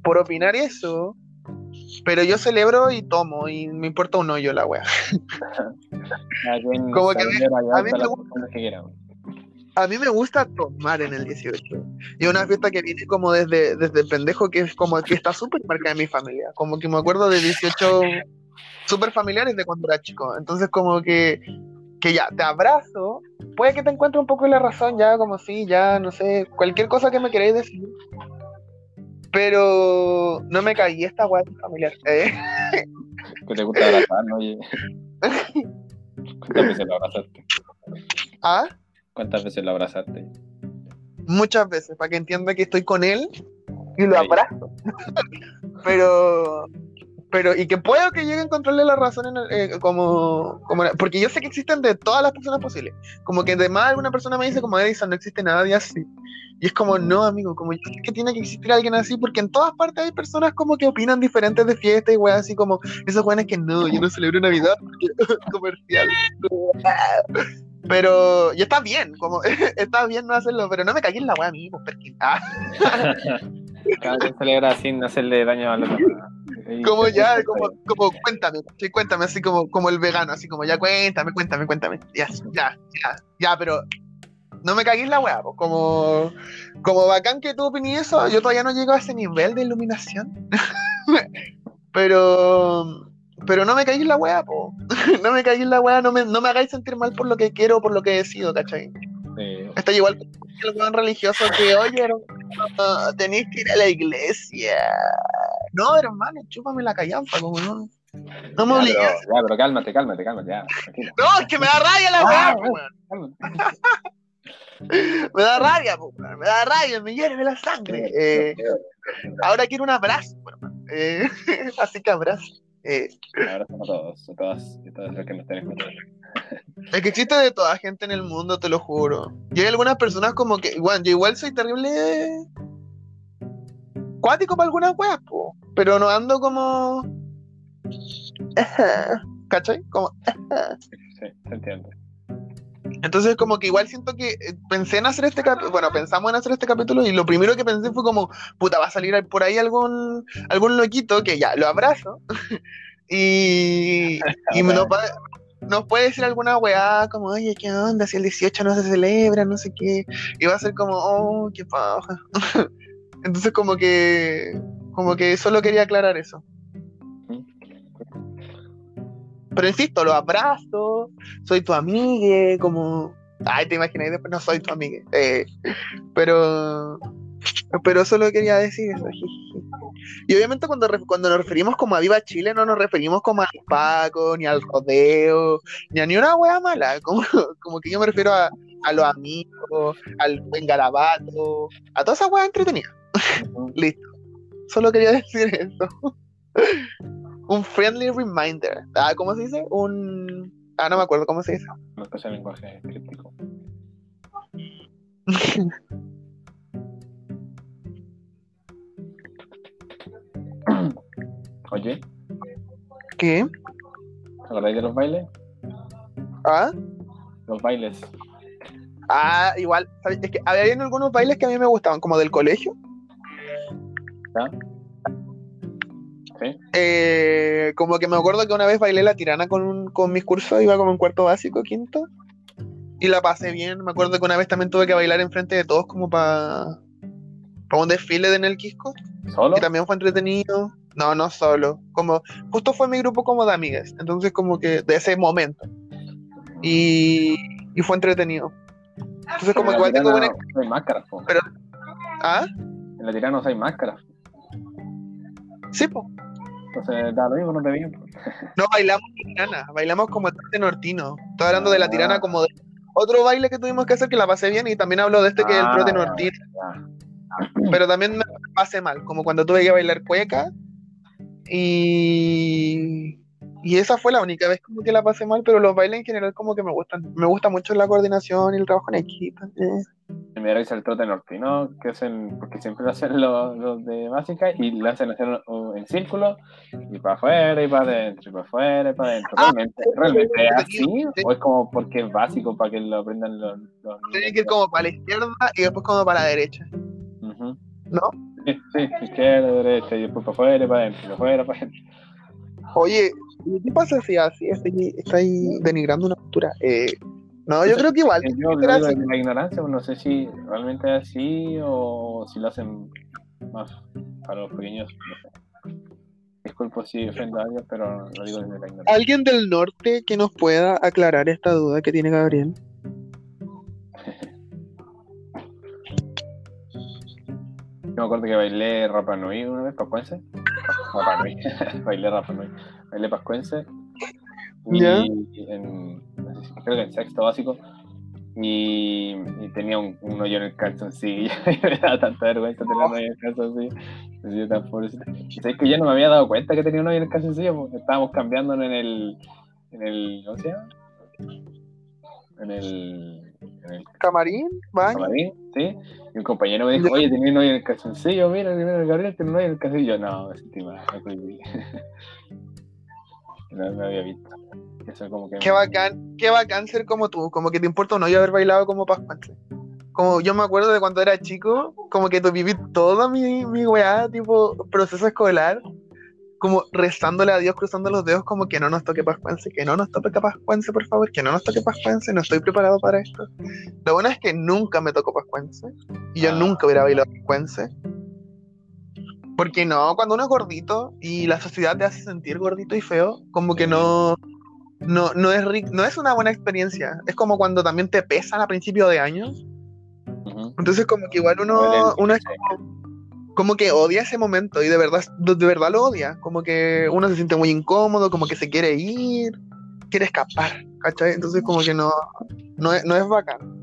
por opinar eso, pero yo celebro y tomo y me importa un hoyo la wea. Quien Como que a mí me gusta-. A mí me gusta tomar en el 18. Y una fiesta que viene como desde, desde pendejo, que es como que está súper marcada en mi familia. Como que me acuerdo de 18 súper familiares de cuando era chico. Entonces como que, que ya, te abrazo. Puede que te encuentre un poco la razón ya, como sí, ya, no sé, cualquier cosa que me queráis decir. Pero no me caí esta weá familiar. ¿eh? Que te gusta abrazar, ¿no? Oye. ¿Cuántas veces lo abrazaste? ¿Ah? ¿Cuántas veces lo abrazaste? muchas veces para que entienda que estoy con él y lo abrazo. pero, pero, y que puedo que llegue a encontrarle la razón en el- eh, como, como, porque yo sé que existen de todas las personas posibles. Como que además alguna persona me dice como Edison, no existe nadie así. Y es como, no, amigo, como yo sé que tiene que existir alguien así, porque en todas partes hay personas como que opinan diferentes de fiesta y weas así como, esos weones que no, yo no celebro Navidad porque comercial. Pero, y está bien, como, está bien no hacerlo, pero no me cagué en la wea, amigo, porque, ah, Cada quien celebra sin hacerle daño a la otra como se- ya, se- como, como cuéntame, sí, cuéntame, así como, como el vegano, así como ya cuéntame, cuéntame, cuéntame, ya, ya, ya, ya, pero no me cagué en la weá, po, como, como bacán que tú opiní eso, yo todavía no llego a ese nivel de iluminación, pero, pero no me en la weá, po. no me en la weá, no me, no me hagáis sentir mal por lo que quiero o por lo que decido, ¿cachai? Sí. Está igual que el weón religioso que, oye, tenéis que ir a la iglesia. No, hermano, chúpame la callampa, como no. No me Ya, obligues. pero, ya, pero cálmate, cálmate, cálmate, ya, tranquilo. No, es que me da rabia la weá, Ah. Cálmate. Me da rabia. Me da rabia, me hierve la sangre. Eh, ahora quiero un abrazo. Eh, así que abrazo. Eh, Abrazo a todos, a todas y a todos los que me estén escuchando. es que existe de toda gente en el mundo, te lo juro. Y hay algunas personas como que, igual, yo igual soy terrible cuático para algunas weas, po, pero no ando como. ¿Cachai? Como. Sí, se entiende. Entonces, como que igual siento que eh, pensé en hacer este capítulo, bueno, pensamos en hacer este capítulo y lo primero que pensé fue como, puta, va a salir por ahí algún, algún loquito que ya, lo abrazo y, y nos, va- nos puede decir alguna weá como, oye, ¿qué onda? Si el 18 no se celebra, no sé qué, y va a ser como, oh, qué paja. Entonces, como que, como que solo quería aclarar eso. Pero insisto, lo abrazo, soy tu amigue, como. Ay, te imaginas, después no soy tu amigue. Eh, pero. Pero solo quería decir eso. Y obviamente cuando, cuando nos referimos como a Viva Chile, no nos referimos como al Paco, ni al rodeo, ni a ni una wea mala. Como, como que yo me refiero a, a los amigos, al buen garabato, a toda esa wea entretenida. Listo. Solo quería decir eso. Un friendly reminder. Ah, ¿cómo se dice? Un. Ah, no me acuerdo cómo se dice. No es cosa de lenguaje críptico. Oye, ¿Qué? ¿te acordáis de los bailes? Ah, Los bailes. ah igual. ¿sabes? Es que había algunos bailes que a mí me gustaban, como del colegio. ¿Ya? ¿Sí? Eh, como que me acuerdo que una vez bailé la tirana con, un- con mis cursos, iba como en cuarto básico, quinto. Y la pasé bien. Me acuerdo que una vez también tuve que bailar enfrente de todos, como para un desfile de en el Quisco. ¿Solo? Y también fue entretenido. No, no solo. Como, justo fue mi grupo como de amigas. Entonces, como que de ese momento. Y, y fue entretenido. Entonces, como en igual tengo buena. no hay máscaras, po. ¿Ah? En la tirana no hay máscaras. Sí, pues. Entonces, da lo mismo, no te vi. No bailamos tirana, bailamos como el trote nortino. Estoy hablando de la tirana Ah. como de otro baile que tuvimos que hacer que la pasé bien y también hablo de este que es el Ah, trote nortino. Pero también me pasé mal, como cuando tuve que bailar cueca y y esa fue la única vez como que la pasé mal, pero los bailes en general como que me gustan. Me gusta mucho la coordinación y el trabajo en equipo. eh. Y me da risa el trote nortino, que hacen, porque siempre lo hacen los, los de básica y lo hacen hacer en círculo, y para afuera y para adentro, y para afuera y para adentro. Ah, ¿Realmente, ¿realmente es sí, así? sí. ¿O es como porque es básico para que lo aprendan los, los Tiene que ir como para la izquierda y después como para la derecha. ¿No? Sí, sí, izquierda, derecha, y después para afuera y para adentro, para afuera para adentro. Oye, ¿y ¿qué pasa si así estoy, estoy denigrando una cultura? Eh, no, yo creo que igual. Yo la ignorancia, no sé si realmente es así o si lo hacen más para los pequeños. No sé. Disculpo si ofendo a alguien, pero lo digo desde la ignorancia. ¿Alguien del norte que nos pueda aclarar esta duda que tiene Gabriel? Yo me acuerdo que bailé Rapa Nui una vez, pascuense. Rapa Nui. bailé Rapa Nui. Bailé pascuense. Y Ya. en, creo que en sexto básico. Y, y tenía un, un hoyo en el calzoncillo. y me daba tanta vergüenza tener un hoyo en el calzoncillo. Tan pobrecito. Y que yo no me había dado cuenta que tenía un hoyo en el calzoncillo porque estábamos cambiando en el. En el ¿Cómo se llama? En el. En el ¿Camarín? ¿Baño? camarín, ¿sí? Y un compañero me dijo, oye, tenía un hoyo en el calzoncillo, mira, mira, el Gabriel tiene un hoyo en el calzoncillo. No, prohibí. no me había visto. Eso como que... Qué bacán, qué bacán ser como tú, como que te importa o no yo haber bailado como Pascuense. Como yo me acuerdo de cuando era chico, como que viví toda mi, mi weá, tipo proceso escolar, como rezándole a Dios, cruzando los dedos, como que no nos toque Pascuense, que no nos toque Pascuense, por favor, que no nos toque Pascuense, no estoy preparado para esto. Lo bueno es que nunca me tocó Pascuense, y yo Ah. nunca hubiera bailado Pascuense. Porque no, cuando uno es gordito y la sociedad te hace sentir gordito y feo, como que no, no, no, es, no es una buena experiencia. Es como cuando también te pesan a principio de años. Entonces como que igual uno, uno es como, como que odia ese momento y de verdad, de, verdad lo odia. Como que uno se siente muy incómodo, como que se quiere ir, quiere escapar, ¿cachai? Entonces como que no, no, es, no es bacán.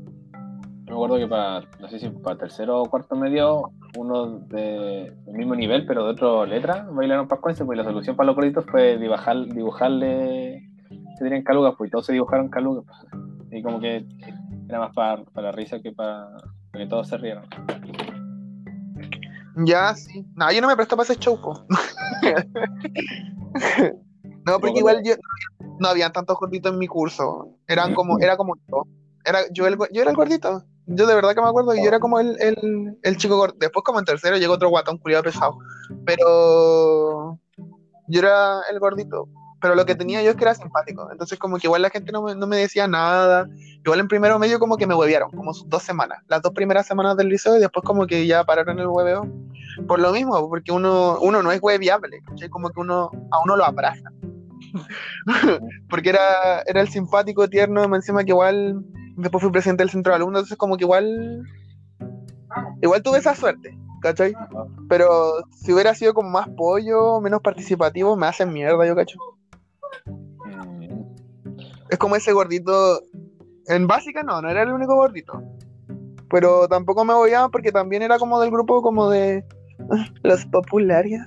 Yo me acuerdo que para, no sé si para tercero o cuarto medio, uno de, del mismo nivel, pero de otra letra, bailaron pascuense, pues la solución para los gorditos fue dibujar, dibujarle, se dirían calugas, pues y todos se dibujaron calugas. pues. Y como que era más para, para la risa que para, para que todos se rieran. Ya, sí. No, yo no me presto para ese show, po. no, porque igual yo no había tantos gorditos en mi curso. Eran como, era como yo. Era, yo, el, yo era el gordito. Yo de verdad que me acuerdo, y yo era como el, el, el chico gordito. Después como en tercero llegó otro guatón culiado pesado. Pero yo era el gordito. Pero lo que tenía yo es que era simpático. Entonces como que igual la gente no me, no me decía nada. Igual en primero medio como que me huevearon, como dos semanas. Las dos primeras semanas del liceo y después como que ya pararon el hueveo. Por lo mismo, porque uno, uno no es hueviable. Como que uno, a uno lo abraza. porque era, era el simpático, tierno, encima que igual después fui presidente del centro de alumnos, entonces como que igual igual tuve esa suerte, ¿cachai? Pero si hubiera sido como más pollo, menos participativo, me hacen mierda, yo cacho. Es como ese gordito. En básica no, no era el único gordito. Pero tampoco me voy porque también era como del grupo como de los populares.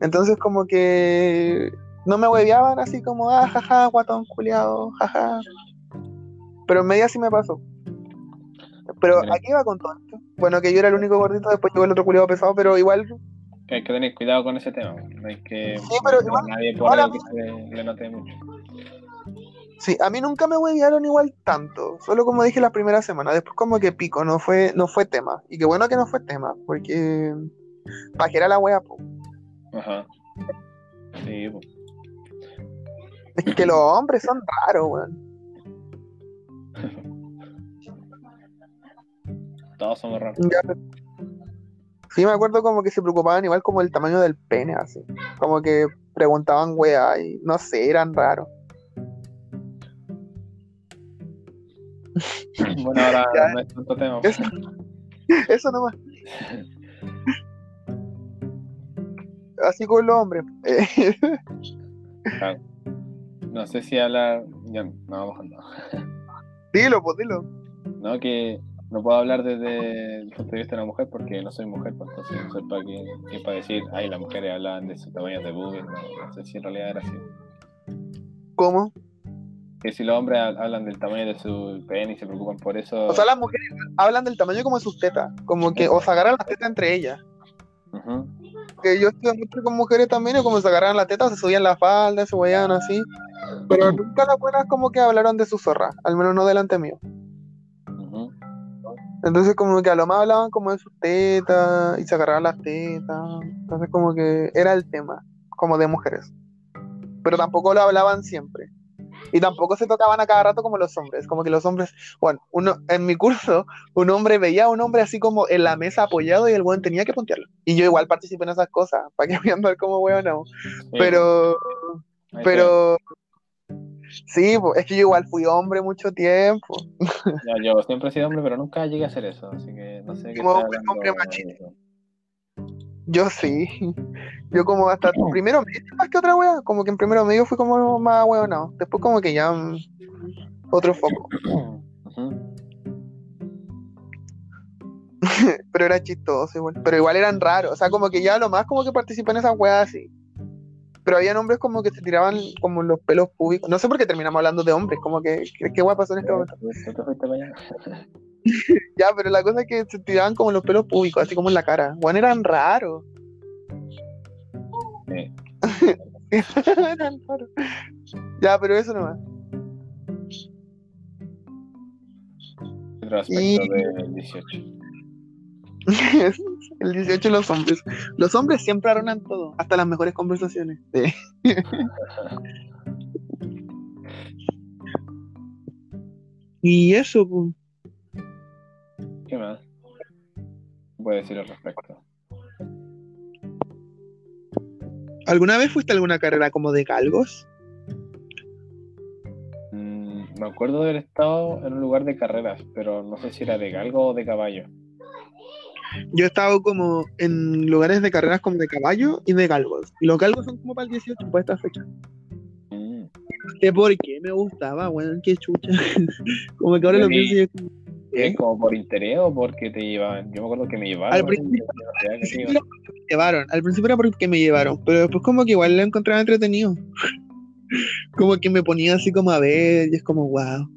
Entonces como que no me hueveaban así como, ah, jaja, guatón culiado, jaja. Pero en media sí me pasó. Pero aquí va con todo esto. Bueno, que yo era el único gordito, después llegó el otro culiado pesado, pero igual que hay que tener cuidado con ese tema. No hay que Sí, pero no igual- nadie por igual algo que se le note mucho. Sí, a mí nunca me huevearon igual tanto, solo como dije la primera semana, después como que pico, no fue, no fue tema. Y qué bueno que no fue tema, porque pajera la wea, po. Ajá. Sí, pues. Es que los hombres son raros, weón. Todos somos raros. Ya, Sí, me acuerdo como que se preocupaban igual como el tamaño del pene, así. Como que preguntaban wea y no sé, eran raros. Bueno, ahora Ya. no es tanto tema. Eso, eso nomás. Así con los hombres. Claro. No sé si hablar. Ya, no, vamos no. dilo, pues dilo. No, que no puedo hablar desde el punto de vista de una mujer porque no soy mujer, pues entonces no sé para qué, qué para decir, ay, las mujeres hablan de su tamaño de boobie, no, no sé si en realidad era así. ¿Cómo? Que si los hombres ha- hablan del tamaño de su pene y se preocupan por eso. O sea, las mujeres hablan del tamaño como de sus tetas, como que o se agarran las tetas entre ellas. Que yo estuve mucho con mujeres también, y como se agarraban la teta, se subían la falda, se veían así. Pero nunca las buenas como que hablaron de su zorra, al menos no delante mío. Entonces como que a lo más hablaban como de sus tetas y se agarraban las tetas. Entonces como que era el tema, como de mujeres. Pero tampoco lo hablaban siempre. Y tampoco se tocaban a cada rato como los hombres. Como que los hombres, bueno, uno, en mi curso, un hombre veía a un hombre así como en la mesa apoyado y el weón tenía que puntearlo. Y yo igual participé en esas cosas, para que voy a andar como weón no. Pero, pero, sí, es que yo igual fui hombre mucho tiempo. Ya, yo siempre he sido hombre, pero nunca llegué a hacer eso. Así que no sé qué Como hombre machista. Yo sí. Yo como hasta primero medio más que otra wea, como que en primero medio fui como más no Después como que ya mm, otro foco. Pero era chistoso igual. Pero igual eran raros. O sea, como que ya lo más como que participé en esas weas así. Pero había hombres como que se tiraban como los pelos públicos. No sé por qué terminamos hablando de hombres. Como que, ¿qué, qué pasó en este momento? Ya, pero la cosa es que se tiraban como los pelos públicos, así como en la cara. Bueno, eran raros. Sí. eran raros. Ya, pero eso nomás. Otro aspecto Y- del 18. El 18 los hombres. Los hombres siempre arruinan todo, hasta las mejores conversaciones. Sí. y eso, pues. ¿Qué más? ¿Qué puedes decir al respecto? ¿Alguna vez fuiste a alguna carrera como de galgos? Mm, me acuerdo de haber estado en un lugar de carreras, pero no sé si era de galgo o de caballo. Yo he estado como en lugares de carreras como de caballo y de galgos. Y los galgos son como para el 18, para esta fecha. Mm. No sé por qué me gustaba, weón, qué chucha. como que ahora lo pienso y es como, ¿Qué? ¿Como por interés o porque te llevaban? Yo me acuerdo que me llevaban. Al principio- Yo no sabía Al que te principio iban. me llevaron, al principio era porque me llevaron, pero después como que igual lo encontraba entretenido. como que me ponía así como a ver y es como wow.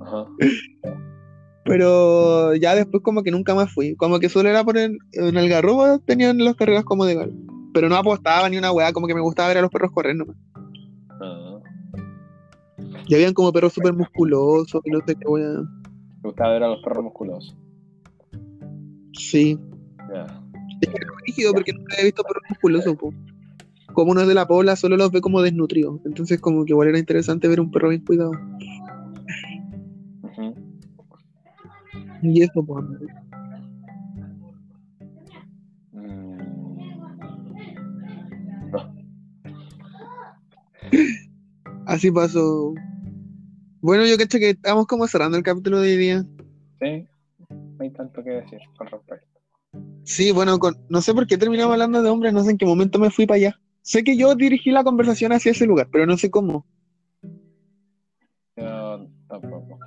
Ajá. Pero ya después como que nunca más fui. Como que solo era por el, en el garrobo tenían las carreras como de galgo. Pero no apostaba ni una weá, como que me gustaba ver a los perros correr nomás. Ah. Y habían como perros súper musculosos y no sé qué weá. Me gustaba ver a los perros musculosos. Sí. Ya. rígido porque nunca había visto perros musculosos, po. Como uno es de la pobla, solo los ve como desnutridos. Entonces como que igual era interesante ver un perro bien cuidado. Y eso, pues. Mm. No. Así pasó. Bueno, yo cacho que estamos como cerrando el capítulo de hoy día. Sí, no hay tanto que decir con respecto. Sí, bueno, con- no sé por qué terminamos hablando de hombres, no sé en qué momento me fui para allá. Sé que yo dirigí la conversación hacia ese lugar, pero no sé cómo. Yo tampoco.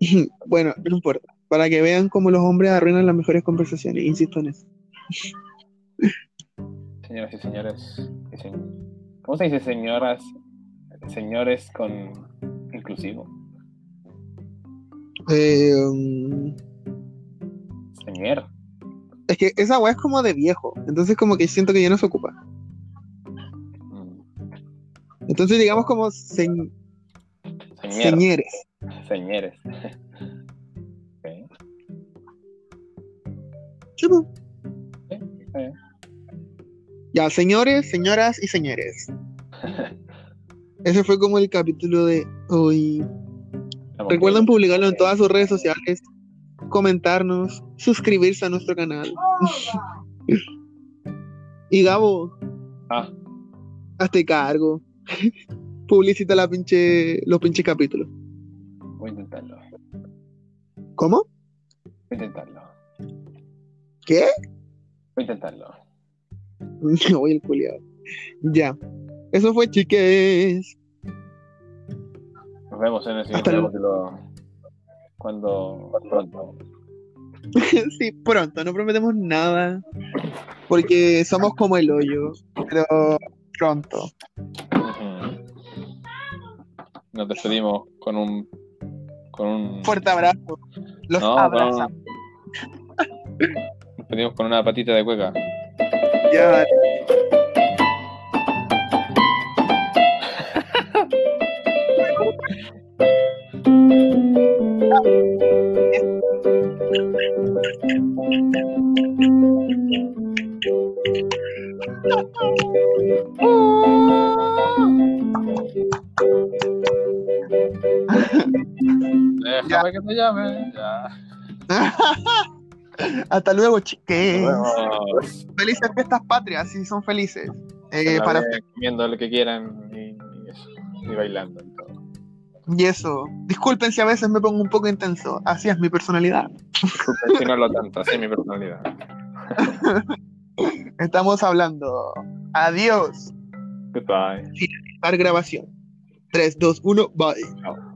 bueno, no importa. Para que vean cómo los hombres arruinan las mejores conversaciones, insisto en eso. Señoras y señores, ¿cómo se dice señoras? Señores con inclusivo. Eh, um, Señor. es que esa weá es como de viejo, entonces como que siento que ya no se ocupa. Mm. Entonces digamos como Señor. señores. Señores. Ok, Sí, po. está bien. Ya, señores, señoras y señores. Ese fue como el capítulo de hoy. Recuerden publicarlo en todas sus redes sociales, comentarnos, suscribirse a nuestro canal. y Gabo, Ah, hazte cargo. Publicita la pinche, los pinches capítulos. voy a intentarlo. ¿Cómo? Voy a intentarlo. ¿Qué? Voy a intentarlo. Oye, el culiado. Ya. Eso fue, chiques. Nos vemos en el siguiente capítulo. Cuando pronto. sí, pronto, no prometemos nada. Porque somos como el hoyo. Pero pronto. Nos despedimos con un. Con un. Fuerte abrazo. Los no, con abrazamos. un- Nos despedimos con una patita de cueca. Ya. Déjame que te llame. Hasta luego, chiques. Felices fiestas patrias, si son felices. Eh, para comiendo lo que quieran y, y eso. Y bailando y eso. Disculpen si a veces me pongo un poco intenso. Así es mi personalidad. Disculpen si no lo tanto, así es mi personalidad. Estamos hablando. Adiós. Goodbye. Dar grabación. 3, 2, 1, bye. Chao.